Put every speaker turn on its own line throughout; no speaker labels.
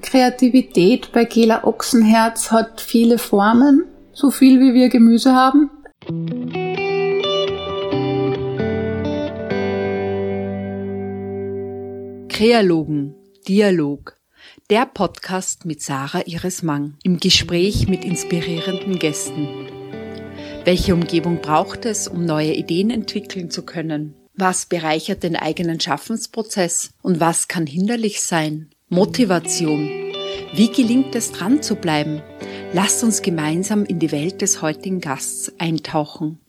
Kreativität bei Gela Ochsenherz hat viele Formen, so viel wie wir Gemüse haben.
Kreologen, Dialog. Der Podcast mit Sarah Iris Mang im Gespräch mit inspirierenden Gästen. Welche Umgebung braucht es, um neue Ideen entwickeln zu können? Was bereichert den eigenen Schaffensprozess und was kann hinderlich sein? Motivation. Wie gelingt es dran zu bleiben? Lasst uns gemeinsam in die Welt des heutigen Gasts eintauchen.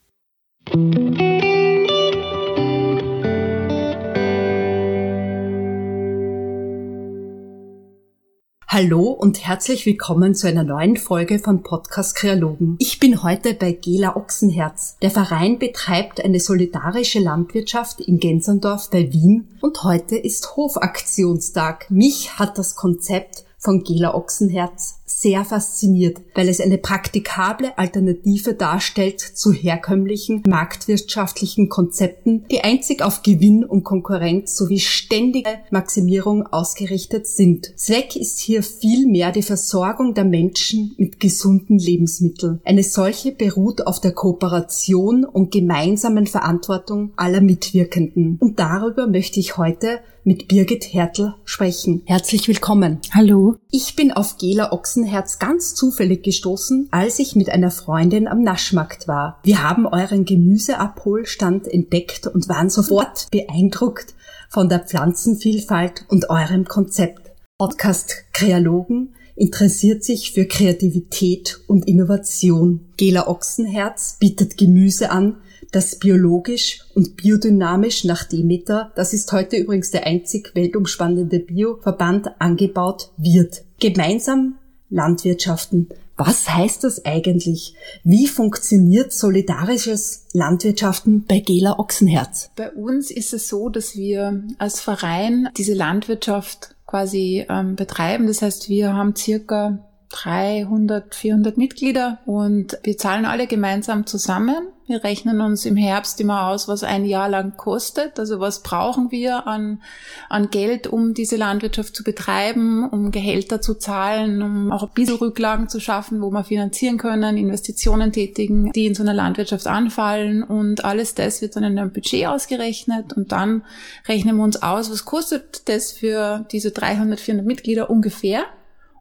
Hallo und herzlich willkommen zu einer neuen Folge von Podcast Kreologen. Ich bin heute bei Gela Ochsenherz. Der Verein betreibt eine solidarische Landwirtschaft in Gensendorf bei Wien und heute ist Hofaktionstag. Mich hat das Konzept von Gela Ochsenherz sehr fasziniert, weil es eine praktikable Alternative darstellt zu herkömmlichen marktwirtschaftlichen Konzepten, die einzig auf Gewinn und Konkurrenz sowie ständige Maximierung ausgerichtet sind. Zweck ist hier vielmehr die Versorgung der Menschen mit gesunden Lebensmitteln. Eine solche beruht auf der Kooperation und gemeinsamen Verantwortung aller Mitwirkenden. Und darüber möchte ich heute mit Birgit Hertel sprechen. Herzlich willkommen.
Hallo.
Ich bin auf Gela Ochsenherz ganz zufällig gestoßen, als ich mit einer Freundin am Naschmarkt war. Wir haben euren Gemüseabholstand entdeckt und waren sofort beeindruckt von der Pflanzenvielfalt und eurem Konzept. Podcast Kreologen interessiert sich für Kreativität und Innovation. Gela Ochsenherz bietet Gemüse an, das biologisch und biodynamisch nach Demeter, das ist heute übrigens der einzig weltumspannende Bioverband, angebaut wird. Gemeinsam Landwirtschaften. Was heißt das eigentlich? Wie funktioniert solidarisches Landwirtschaften bei Gela Ochsenherz?
Bei uns ist es so, dass wir als Verein diese Landwirtschaft quasi ähm, betreiben. Das heißt, wir haben circa 300, 400 Mitglieder und wir zahlen alle gemeinsam zusammen. Wir rechnen uns im Herbst immer aus, was ein Jahr lang kostet. Also was brauchen wir an, an Geld, um diese Landwirtschaft zu betreiben, um Gehälter zu zahlen, um auch ein bisschen Rücklagen zu schaffen, wo wir finanzieren können, Investitionen tätigen, die in so einer Landwirtschaft anfallen. Und alles das wird dann in einem Budget ausgerechnet und dann rechnen wir uns aus, was kostet das für diese 300, 400 Mitglieder ungefähr.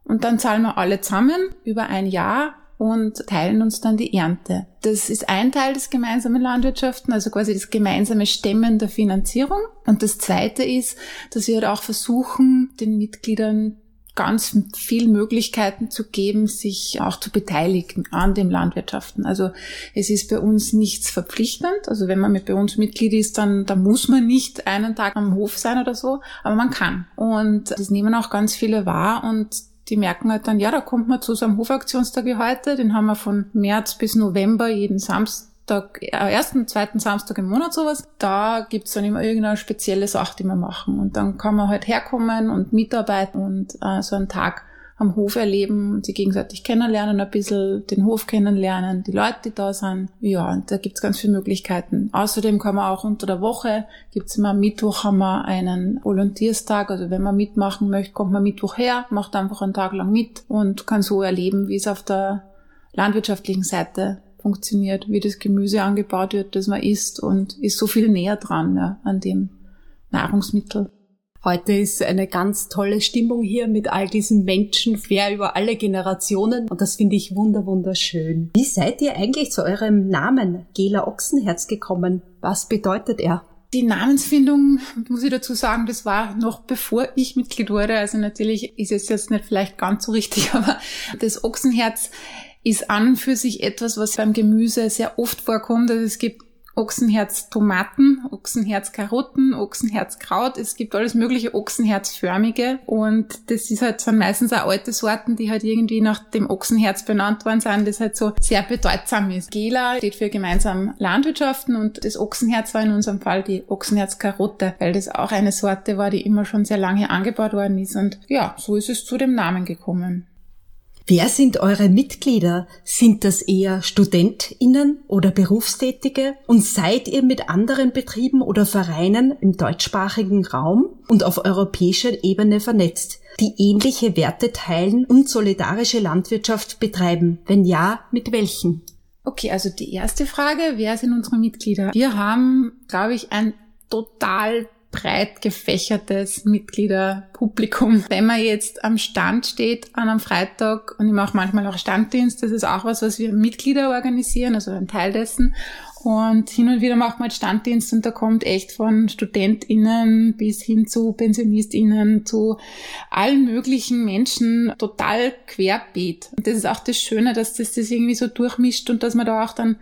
Und dann zahlen wir alle zusammen über ein Jahr und teilen uns dann die Ernte. Das ist ein Teil des gemeinsamen Landwirtschaften, also quasi das gemeinsame Stemmen der Finanzierung. Und das zweite ist, dass wir auch versuchen, den Mitgliedern ganz viel Möglichkeiten zu geben, sich auch zu beteiligen an dem Landwirtschaften. Also es ist bei uns nichts verpflichtend. Also wenn man mit bei uns Mitglied ist, dann, dann muss man nicht einen Tag am Hof sein oder so, aber man kann. Und das nehmen auch ganz viele wahr und die merken halt dann, ja, da kommt man zu so einem Hofaktionstag wie heute, den haben wir von März bis November jeden Samstag, äh, ersten, zweiten Samstag im Monat sowas. Da gibt's dann immer irgendeine spezielle Sache, die wir machen. Und dann kann man halt herkommen und mitarbeiten und äh, so einen Tag am Hof erleben und sie gegenseitig kennenlernen, ein bisschen den Hof kennenlernen, die Leute, die da sind. Ja, und da gibt's ganz viele Möglichkeiten. Außerdem kann man auch unter der Woche, gibt's immer am Mittwoch haben wir einen Volontierstag, also wenn man mitmachen möchte, kommt man Mittwoch her, macht einfach einen Tag lang mit und kann so erleben, wie es auf der landwirtschaftlichen Seite funktioniert, wie das Gemüse angebaut wird, das man isst und ist so viel näher dran ja, an dem Nahrungsmittel.
Heute ist eine ganz tolle Stimmung hier mit all diesen Menschen, fair über alle Generationen und das finde ich wunder wunderschön. Wie seid ihr eigentlich zu eurem Namen Gela Ochsenherz gekommen? Was bedeutet er?
Die Namensfindung, muss ich dazu sagen, das war noch bevor ich Mitglied wurde. Also natürlich ist es jetzt nicht vielleicht ganz so richtig, aber das Ochsenherz ist an für sich etwas, was beim Gemüse sehr oft vorkommt. Also es gibt Ochsenherz Tomaten, Ochsenherz Karotten, Ochsenherz Kraut. Es gibt alles mögliche Ochsenherzförmige und das ist halt, sind meistens auch alte Sorten, die halt irgendwie nach dem Ochsenherz benannt worden sind, das halt so sehr bedeutsam ist. Gela steht für gemeinsam Landwirtschaften und das Ochsenherz war in unserem Fall die Ochsenherz Karotte, weil das auch eine Sorte war, die immer schon sehr lange angebaut worden ist und ja, so ist es zu dem Namen gekommen.
Wer sind eure Mitglieder? Sind das eher StudentInnen oder Berufstätige? Und seid ihr mit anderen Betrieben oder Vereinen im deutschsprachigen Raum und auf europäischer Ebene vernetzt, die ähnliche Werte teilen und solidarische Landwirtschaft betreiben? Wenn ja, mit welchen?
Okay, also die erste Frage, wer sind unsere Mitglieder? Wir haben, glaube ich, ein total breit gefächertes Mitgliederpublikum. Wenn man jetzt am Stand steht an einem Freitag und ich mache manchmal auch Standdienst, das ist auch was, was wir Mitglieder organisieren, also ein Teil dessen. Und hin und wieder macht man halt Standdienst und da kommt echt von StudentInnen bis hin zu PensionistInnen zu allen möglichen Menschen total querbeet. Und das ist auch das Schöne, dass das das irgendwie so durchmischt und dass man da auch dann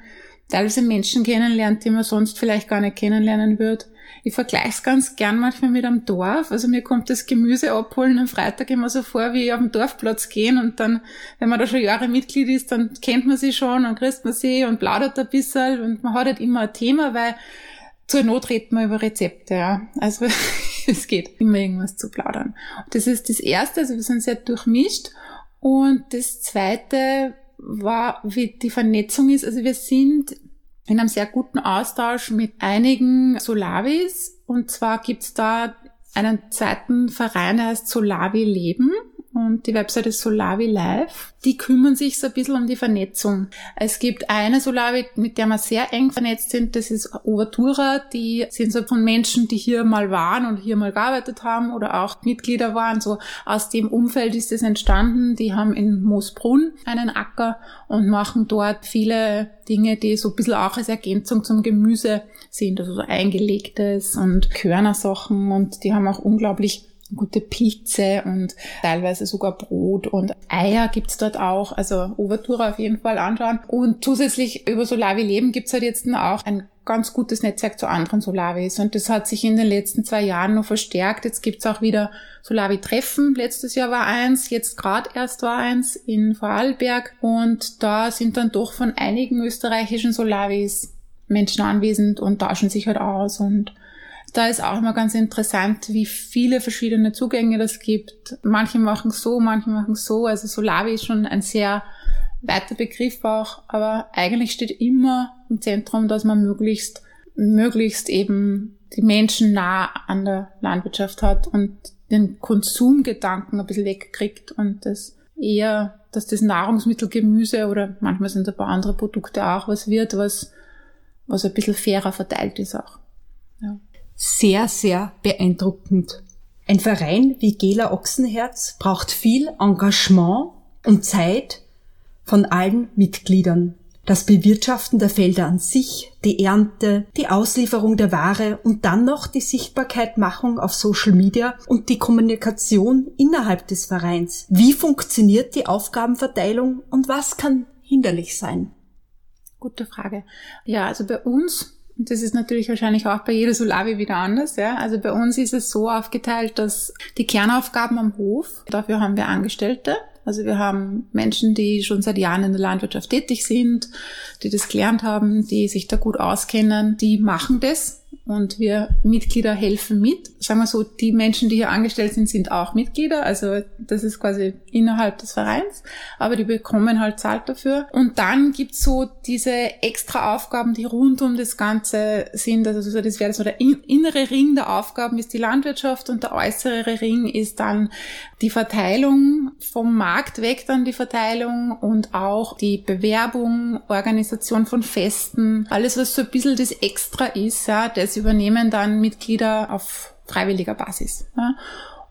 teilweise Menschen kennenlernt, die man sonst vielleicht gar nicht kennenlernen würde. Ich vergleiche es ganz gern manchmal mit einem Dorf. Also mir kommt das Gemüse abholen am Freitag immer so vor, wie auf dem Dorfplatz gehen und dann, wenn man da schon Jahre Mitglied ist, dann kennt man sie schon und grüßt man sie und plaudert ein bisschen und man hat halt immer ein Thema, weil zur Not redet man über Rezepte, ja. Also es geht immer irgendwas zu plaudern. Das ist das Erste, also wir sind sehr durchmischt. Und das Zweite war, wie die Vernetzung ist. Also wir sind in einem sehr guten Austausch mit einigen Solavis. Und zwar gibt's da einen zweiten Verein, der heißt Solavi Leben und die Webseite ist Solavi Live. Die kümmern sich so ein bisschen um die Vernetzung. Es gibt eine Solavi, mit der wir sehr eng vernetzt sind, das ist Overtura. Die sind so von Menschen, die hier mal waren und hier mal gearbeitet haben oder auch Mitglieder waren. So aus dem Umfeld ist es entstanden. Die haben in Moosbrunn einen Acker und machen dort viele Dinge, die so ein bisschen auch als Ergänzung zum Gemüse sind, also so eingelegtes und Körnersachen und die haben auch unglaublich gute Pilze und teilweise sogar Brot und Eier gibt's dort auch. Also Overtura auf jeden Fall anschauen. Und zusätzlich über Solavi Leben gibt's halt jetzt auch ein ganz gutes Netzwerk zu anderen Solavis. Und das hat sich in den letzten zwei Jahren noch verstärkt. Jetzt gibt's auch wieder Solavi-Treffen. Letztes Jahr war eins, jetzt gerade erst war eins in Vorarlberg. Und da sind dann doch von einigen österreichischen Solavis Menschen anwesend und tauschen sich halt aus und da ist auch immer ganz interessant, wie viele verschiedene Zugänge das gibt. Manche machen so, manche machen so. Also Solavi ist schon ein sehr weiter Begriff auch, aber eigentlich steht immer im Zentrum, dass man möglichst, möglichst eben die Menschen nah an der Landwirtschaft hat und den Konsumgedanken ein bisschen wegkriegt und das eher, dass das Nahrungsmittel, Gemüse oder manchmal sind ein paar andere Produkte auch was wird, was, was ein bisschen fairer verteilt ist auch.
Sehr, sehr beeindruckend. Ein Verein wie Gela Ochsenherz braucht viel Engagement und Zeit von allen Mitgliedern. Das Bewirtschaften der Felder an sich, die Ernte, die Auslieferung der Ware und dann noch die Sichtbarkeitmachung auf Social Media und die Kommunikation innerhalb des Vereins. Wie funktioniert die Aufgabenverteilung und was kann hinderlich sein?
Gute Frage. Ja, also bei uns und das ist natürlich wahrscheinlich auch bei jeder Solavi wieder anders. Ja? Also bei uns ist es so aufgeteilt, dass die Kernaufgaben am Hof, dafür haben wir Angestellte. Also wir haben Menschen, die schon seit Jahren in der Landwirtschaft tätig sind, die das gelernt haben, die sich da gut auskennen, die machen das und wir Mitglieder helfen mit. Sagen wir so, die Menschen, die hier angestellt sind, sind auch Mitglieder. Also das ist quasi innerhalb des Vereins, aber die bekommen halt Zahlt dafür. Und dann gibt's so diese extra Aufgaben, die rund um das Ganze sind. Also das wäre so der innere Ring der Aufgaben ist die Landwirtschaft und der äußere Ring ist dann die Verteilung vom Markt weg, dann die Verteilung und auch die Bewerbung, Organisation von Festen, alles was so ein bisschen das Extra ist, ja, das übernehmen dann Mitglieder auf freiwilliger Basis. Ja.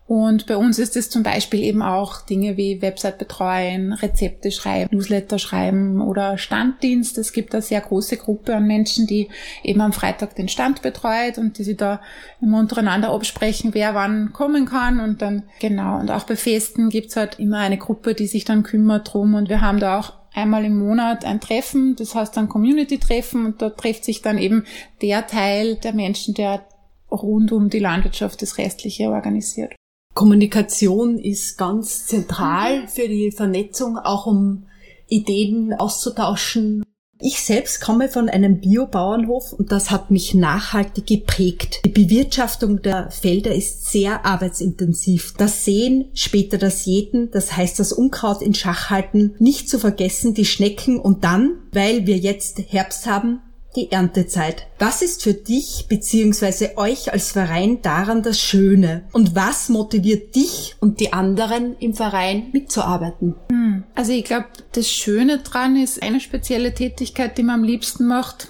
Und bei uns ist es zum Beispiel eben auch Dinge wie Website betreuen, Rezepte schreiben, Newsletter schreiben oder Standdienst. Es gibt eine sehr große Gruppe an Menschen, die eben am Freitag den Stand betreut und die sich da immer untereinander absprechen, wer wann kommen kann. Und dann, genau, und auch bei Festen gibt's halt immer eine Gruppe, die sich dann kümmert drum. Und wir haben da auch einmal im Monat ein Treffen, das heißt dann Community-Treffen und da trifft sich dann eben der Teil der Menschen, der rund um die Landwirtschaft das Restliche organisiert.
Kommunikation ist ganz zentral für die Vernetzung, auch um Ideen auszutauschen. Ich selbst komme von einem Biobauernhof und das hat mich nachhaltig geprägt. Die Bewirtschaftung der Felder ist sehr arbeitsintensiv. Das Sehen, später das Jäten, das heißt das Unkraut in Schach halten, nicht zu vergessen die Schnecken und dann, weil wir jetzt Herbst haben, die Erntezeit. Was ist für dich bzw. euch als Verein daran das Schöne? Und was motiviert dich und die anderen im Verein mitzuarbeiten?
Hm. Also ich glaube, das Schöne dran ist eine spezielle Tätigkeit, die man am liebsten macht.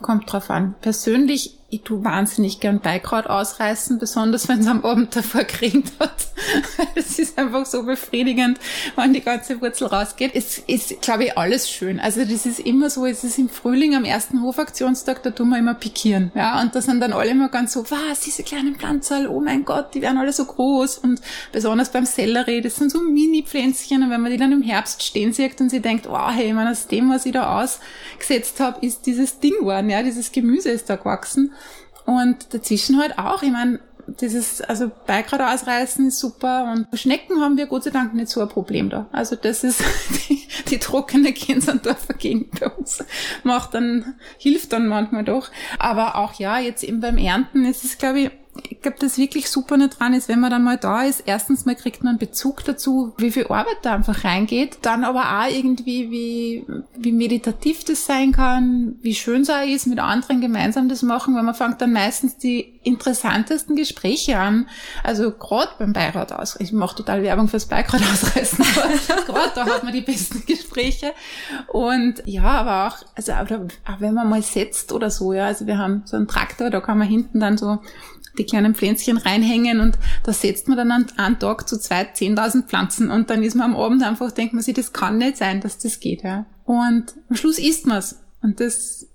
Kommt drauf an. Persönlich ich tu wahnsinnig gern Beikraut ausreißen, besonders wenn es am Abend davor geregnet hat. Es ist einfach so befriedigend, wenn die ganze Wurzel rausgeht. Es ist, glaube ich, alles schön. Also das ist immer so, es ist im Frühling am ersten Hofaktionstag, da tun wir immer pikieren. Ja, und da sind dann alle immer ganz so, was, diese kleinen Pflanzen, oh mein Gott, die werden alle so groß. Und besonders beim Sellerie, das sind so Mini-Pflänzchen. Und wenn man die dann im Herbst stehen sieht und sie denkt, oh hey, wenn aus dem, was ich da ausgesetzt habe, ist dieses Ding geworden, ja, dieses Gemüse ist da gewachsen. Und dazwischen halt auch, ich meine, dieses, also Beikraut ausreißen ist super und Schnecken haben wir Gott sei Dank nicht so ein Problem da. Also das ist die, die trockene Gensandorfer Gegend bei uns. Macht dann, hilft dann manchmal doch. Aber auch ja, jetzt eben beim Ernten ist es, glaube ich, ich glaube, das wirklich super nicht dran ist, wenn man dann mal da ist. Erstens mal kriegt man einen Bezug dazu, wie viel Arbeit da einfach reingeht. Dann aber auch irgendwie, wie, wie meditativ das sein kann, wie schön es auch ist, mit anderen gemeinsam das machen, weil man fängt dann meistens die interessantesten Gespräche an. Also gerade beim Beirat aus. Ich mache total Werbung fürs Beirat ausreißen, aber gerade da hat man die besten Gespräche. Und ja, aber auch, also auch, auch wenn man mal setzt oder so, ja, also wir haben so einen Traktor, da kann man hinten dann so die kleinen Pflänzchen reinhängen und da setzt man dann an einem Tag zu zwei, zehntausend Pflanzen und dann ist man am Abend einfach, denkt man sich, das kann nicht sein, dass das geht. Ja. Und am Schluss isst man's und das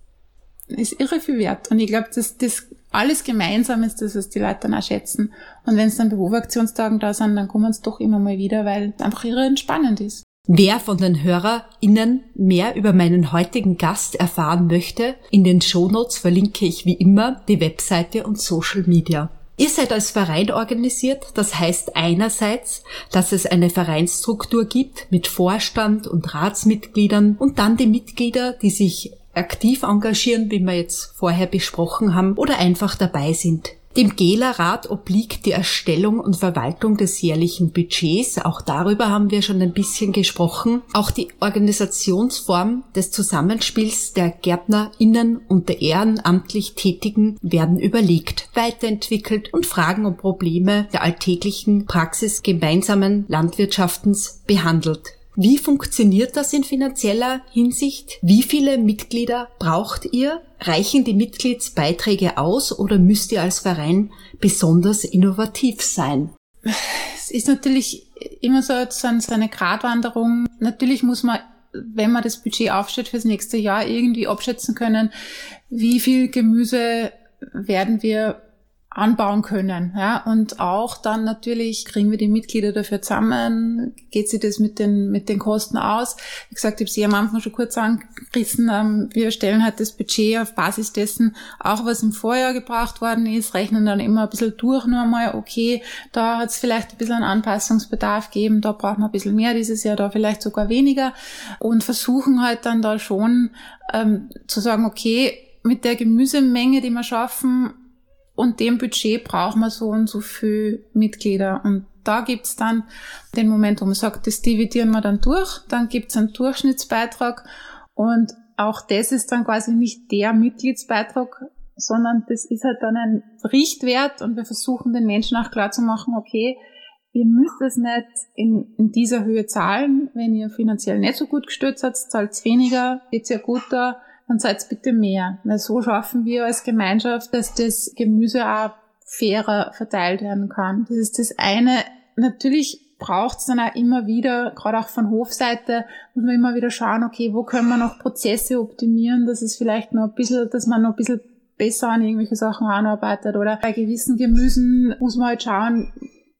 ist irre viel wert. Und ich glaube, dass das alles gemeinsam ist das, was die Leute dann auch schätzen. Und wenn es dann Berufaktionstagen da sind, dann kommen sie doch immer mal wieder, weil es einfach irre entspannend ist.
Wer von den HörerInnen mehr über meinen heutigen Gast erfahren möchte, in den Shownotes verlinke ich wie immer die Webseite und Social Media. Ihr seid als Verein organisiert, das heißt einerseits, dass es eine Vereinsstruktur gibt mit Vorstand und Ratsmitgliedern und dann die Mitglieder, die sich aktiv engagieren, wie wir jetzt vorher besprochen haben, oder einfach dabei sind. Dem Gela-Rat obliegt die Erstellung und Verwaltung des jährlichen Budgets. Auch darüber haben wir schon ein bisschen gesprochen. Auch die Organisationsform des Zusammenspiels der GärtnerInnen und der ehrenamtlich Tätigen werden überlegt, weiterentwickelt und Fragen und Probleme der alltäglichen Praxis gemeinsamen Landwirtschaftens behandelt. Wie funktioniert das in finanzieller Hinsicht? Wie viele Mitglieder braucht ihr? Reichen die Mitgliedsbeiträge aus oder müsst ihr als Verein besonders innovativ sein?
Es ist natürlich immer so, eine Gratwanderung. Natürlich muss man, wenn man das Budget aufstellt fürs nächste Jahr, irgendwie abschätzen können, wie viel Gemüse werden wir anbauen können. Ja? Und auch dann natürlich kriegen wir die Mitglieder dafür zusammen, geht sich das mit den, mit den Kosten aus. Wie gesagt, ich habe sie am Anfang schon kurz angerissen, ähm, wir stellen halt das Budget auf Basis dessen, auch was im Vorjahr gebracht worden ist, rechnen dann immer ein bisschen durch nur einmal, okay, da hat es vielleicht ein bisschen einen Anpassungsbedarf gegeben, da braucht man ein bisschen mehr dieses Jahr, da vielleicht sogar weniger und versuchen halt dann da schon ähm, zu sagen, okay, mit der Gemüsemenge, die wir schaffen, und dem Budget brauchen wir so und so viel Mitglieder. Und da gibt's dann den Moment, wo man sagt, das dividieren wir dann durch, dann gibt's einen Durchschnittsbeitrag und auch das ist dann quasi nicht der Mitgliedsbeitrag, sondern das ist halt dann ein Richtwert und wir versuchen den Menschen auch klar zu machen, okay, ihr müsst es nicht in, in dieser Höhe zahlen. Wenn ihr finanziell nicht so gut gestützt seid, zahlt weniger, geht's ja gut da dann seid bitte mehr. Weil so schaffen wir als Gemeinschaft, dass das Gemüse auch fairer verteilt werden kann. Das ist das eine. Natürlich braucht es dann auch immer wieder, gerade auch von Hofseite, muss man immer wieder schauen, okay, wo können wir noch Prozesse optimieren, dass es vielleicht noch ein bisschen, dass man noch ein bisschen besser an irgendwelche Sachen anarbeitet oder bei gewissen Gemüsen muss man halt schauen,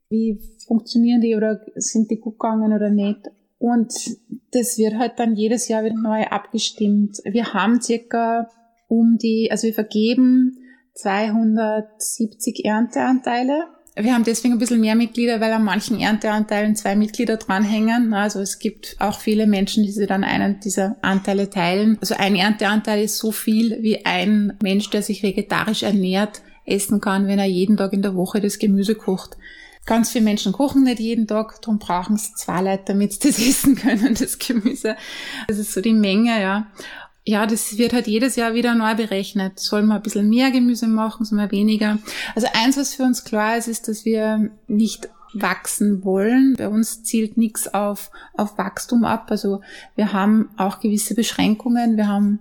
wie funktionieren die oder sind die gut gegangen oder nicht. Und das wird halt dann jedes Jahr wieder neu abgestimmt. Wir haben circa um die, also wir vergeben 270 Ernteanteile Wir haben deswegen ein bisschen mehr Mitglieder, weil an manchen Ernteanteilen zwei Mitglieder dranhängen. Also es gibt auch viele Menschen, die sich dann einen dieser Anteile teilen. Also ein Ernteanteil ist so viel, wie ein Mensch, der sich vegetarisch ernährt, essen kann, wenn er jeden Tag in der Woche das Gemüse kocht. Ganz viele Menschen kochen nicht jeden Tag, darum brauchen sie zwei Leute, damit sie das essen können, das Gemüse. Das ist so die Menge, ja. Ja, das wird halt jedes Jahr wieder neu berechnet. Soll man ein bisschen mehr Gemüse machen, soll man weniger? Also eins, was für uns klar ist, ist, dass wir nicht wachsen wollen. Bei uns zielt nichts auf, auf Wachstum ab. Also wir haben auch gewisse Beschränkungen. Wir haben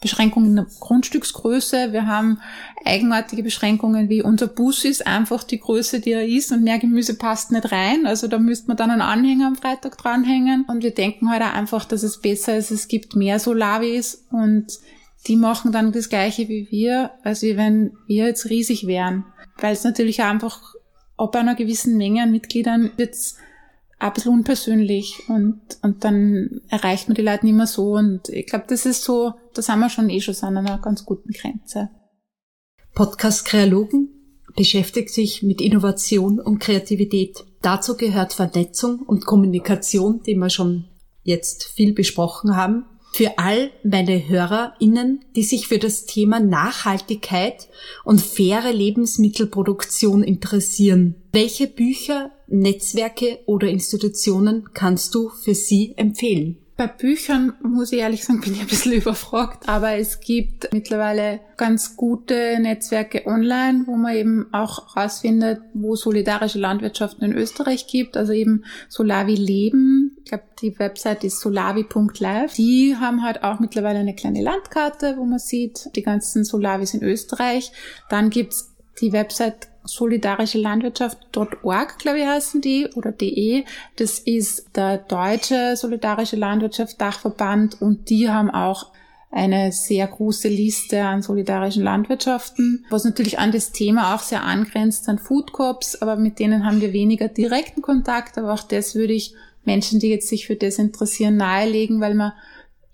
Beschränkungen der Grundstücksgröße. Wir haben eigenartige Beschränkungen wie unser Bus ist einfach die Größe, die er ist und mehr Gemüse passt nicht rein. Also da müsste man dann einen Anhänger am Freitag dranhängen. Und wir denken halt einfach, dass es besser ist, es gibt mehr Solavis und die machen dann das Gleiche wie wir, als wenn wir jetzt riesig wären. Weil es natürlich einfach, ob einer gewissen Menge an Mitgliedern wird's ein bisschen unpersönlich und, und dann erreicht man die Leute nicht mehr so. Und ich glaube, das ist so, da sind wir schon eh schon an einer ganz guten Grenze.
Podcast Kreologen beschäftigt sich mit Innovation und Kreativität. Dazu gehört Vernetzung und Kommunikation, die wir schon jetzt viel besprochen haben. Für all meine HörerInnen, die sich für das Thema Nachhaltigkeit und faire Lebensmittelproduktion interessieren. Welche Bücher Netzwerke oder Institutionen kannst du für sie empfehlen?
Bei Büchern muss ich ehrlich sagen, bin ich ein bisschen überfragt, aber es gibt mittlerweile ganz gute Netzwerke online, wo man eben auch rausfindet, wo solidarische Landwirtschaften in Österreich gibt, also eben Solavi Leben. Ich glaube, die Website ist solavi.live. Die haben halt auch mittlerweile eine kleine Landkarte, wo man sieht, die ganzen Solavis in Österreich. Dann gibt's die Website solidarische Landwirtschaft.org, glaube ich, heißen die, oder de. Das ist der deutsche solidarische Landwirtschaft Dachverband und die haben auch eine sehr große Liste an solidarischen Landwirtschaften, was natürlich an das Thema auch sehr angrenzt an Food Corps, aber mit denen haben wir weniger direkten Kontakt, aber auch das würde ich Menschen, die jetzt sich für das interessieren, nahelegen, weil man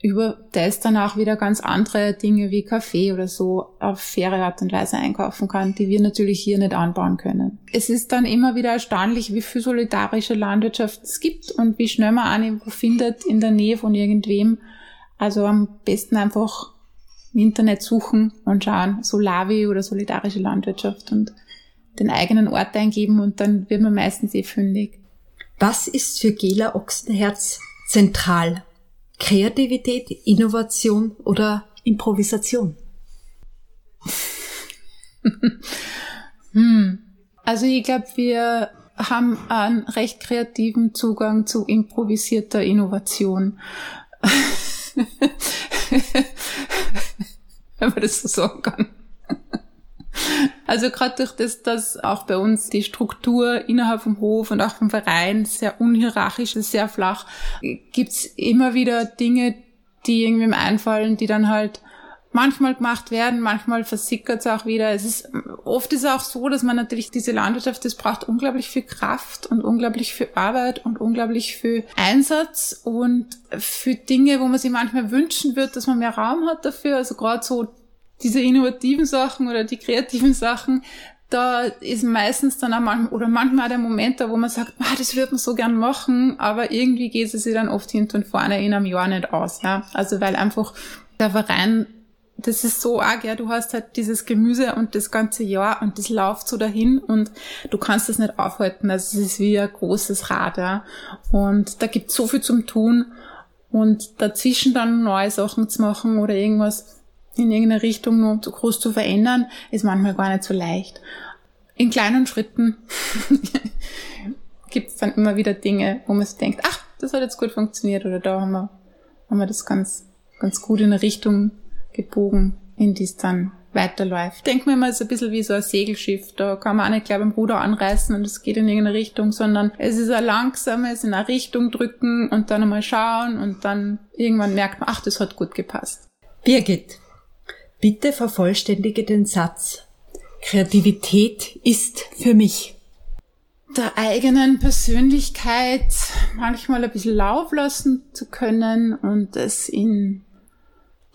über das dann auch wieder ganz andere Dinge wie Kaffee oder so auf faire Art und Weise einkaufen kann, die wir natürlich hier nicht anbauen können. Es ist dann immer wieder erstaunlich, wie viel solidarische Landwirtschaft es gibt und wie schnell man eine findet in der Nähe von irgendwem. Also am besten einfach im Internet suchen und schauen, Solavi oder solidarische Landwirtschaft und den eigenen Ort eingeben und dann wird man meistens eh fündig.
Was ist für Gela Ochsenherz zentral Kreativität, Innovation oder Improvisation?
hm. Also ich glaube, wir haben einen recht kreativen Zugang zu improvisierter Innovation. Wenn man das so sagen kann. Also gerade durch das, dass auch bei uns die Struktur innerhalb vom Hof und auch vom Verein sehr unhierarchisch ist, sehr flach, gibt's immer wieder Dinge, die irgendwem einfallen, die dann halt manchmal gemacht werden, manchmal versickert es auch wieder. Es ist, oft ist es auch so, dass man natürlich diese Landwirtschaft, das braucht unglaublich viel Kraft und unglaublich viel Arbeit und unglaublich viel Einsatz und für Dinge, wo man sich manchmal wünschen wird, dass man mehr Raum hat dafür. Also gerade so diese innovativen Sachen oder die kreativen Sachen, da ist meistens dann auch manchmal, oder manchmal der Moment da, wo man sagt, ah, das würde man so gern machen, aber irgendwie geht es sich dann oft hinten und vorne in einem Jahr nicht aus, ja. Also, weil einfach der Verein, das ist so arg, ja, du hast halt dieses Gemüse und das ganze Jahr und das läuft so dahin und du kannst das nicht aufhalten. Also, es ist wie ein großes Rad, ja. Und da gibt so viel zum Tun und dazwischen dann neue Sachen zu machen oder irgendwas, in irgendeine Richtung nur zu groß zu verändern, ist manchmal gar nicht so leicht. In kleinen Schritten gibt es dann immer wieder Dinge, wo man sich denkt, ach, das hat jetzt gut funktioniert oder da haben wir, haben wir das ganz, ganz gut in eine Richtung gebogen, in die es dann weiterläuft. Denken wir mal, es ist ein bisschen wie so ein Segelschiff. Da kann man auch nicht gleich beim Ruder anreißen und es geht in irgendeine Richtung, sondern es ist ein langsames in eine Richtung drücken und dann einmal schauen und dann irgendwann merkt man, ach, das hat gut gepasst.
Birgit, Bitte vervollständige den Satz. Kreativität ist für mich.
Der eigenen Persönlichkeit manchmal ein bisschen Lauf lassen zu können und es in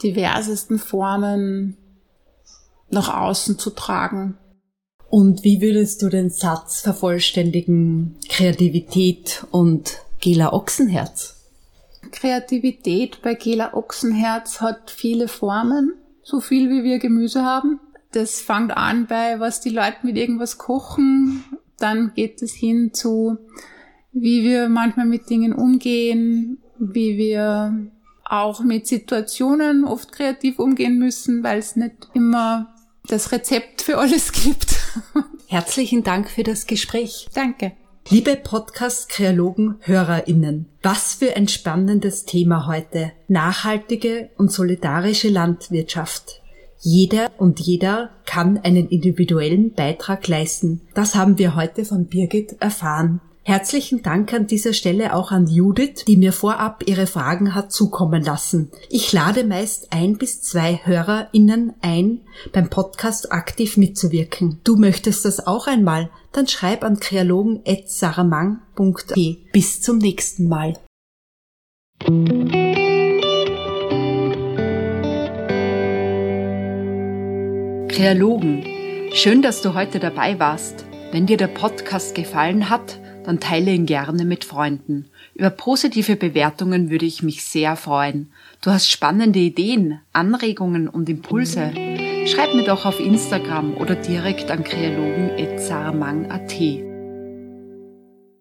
diversesten Formen nach außen zu tragen.
Und wie würdest du den Satz vervollständigen? Kreativität und Gela Ochsenherz?
Kreativität bei Gela Ochsenherz hat viele Formen, so viel wie wir Gemüse haben. Das fängt an bei, was die Leute mit irgendwas kochen. Dann geht es hin zu, wie wir manchmal mit Dingen umgehen, wie wir auch mit Situationen oft kreativ umgehen müssen, weil es nicht immer das Rezept für alles gibt.
Herzlichen Dank für das Gespräch.
Danke.
Liebe Podcast-Kreologen, HörerInnen, was für ein spannendes Thema heute. Nachhaltige und solidarische Landwirtschaft. Jeder und jeder kann einen individuellen Beitrag leisten. Das haben wir heute von Birgit erfahren. Herzlichen Dank an dieser Stelle auch an Judith, die mir vorab ihre Fragen hat zukommen lassen. Ich lade meist ein bis zwei HörerInnen ein, beim Podcast aktiv mitzuwirken. Du möchtest das auch einmal? Dann schreib an kreologen.saramang.de. Bis zum nächsten Mal. Kreologen, schön, dass du heute dabei warst. Wenn dir der Podcast gefallen hat, dann teile ihn gerne mit Freunden. Über positive Bewertungen würde ich mich sehr freuen. Du hast spannende Ideen, Anregungen und Impulse. Schreib mir doch auf Instagram oder direkt an kreologen.sarmang.at.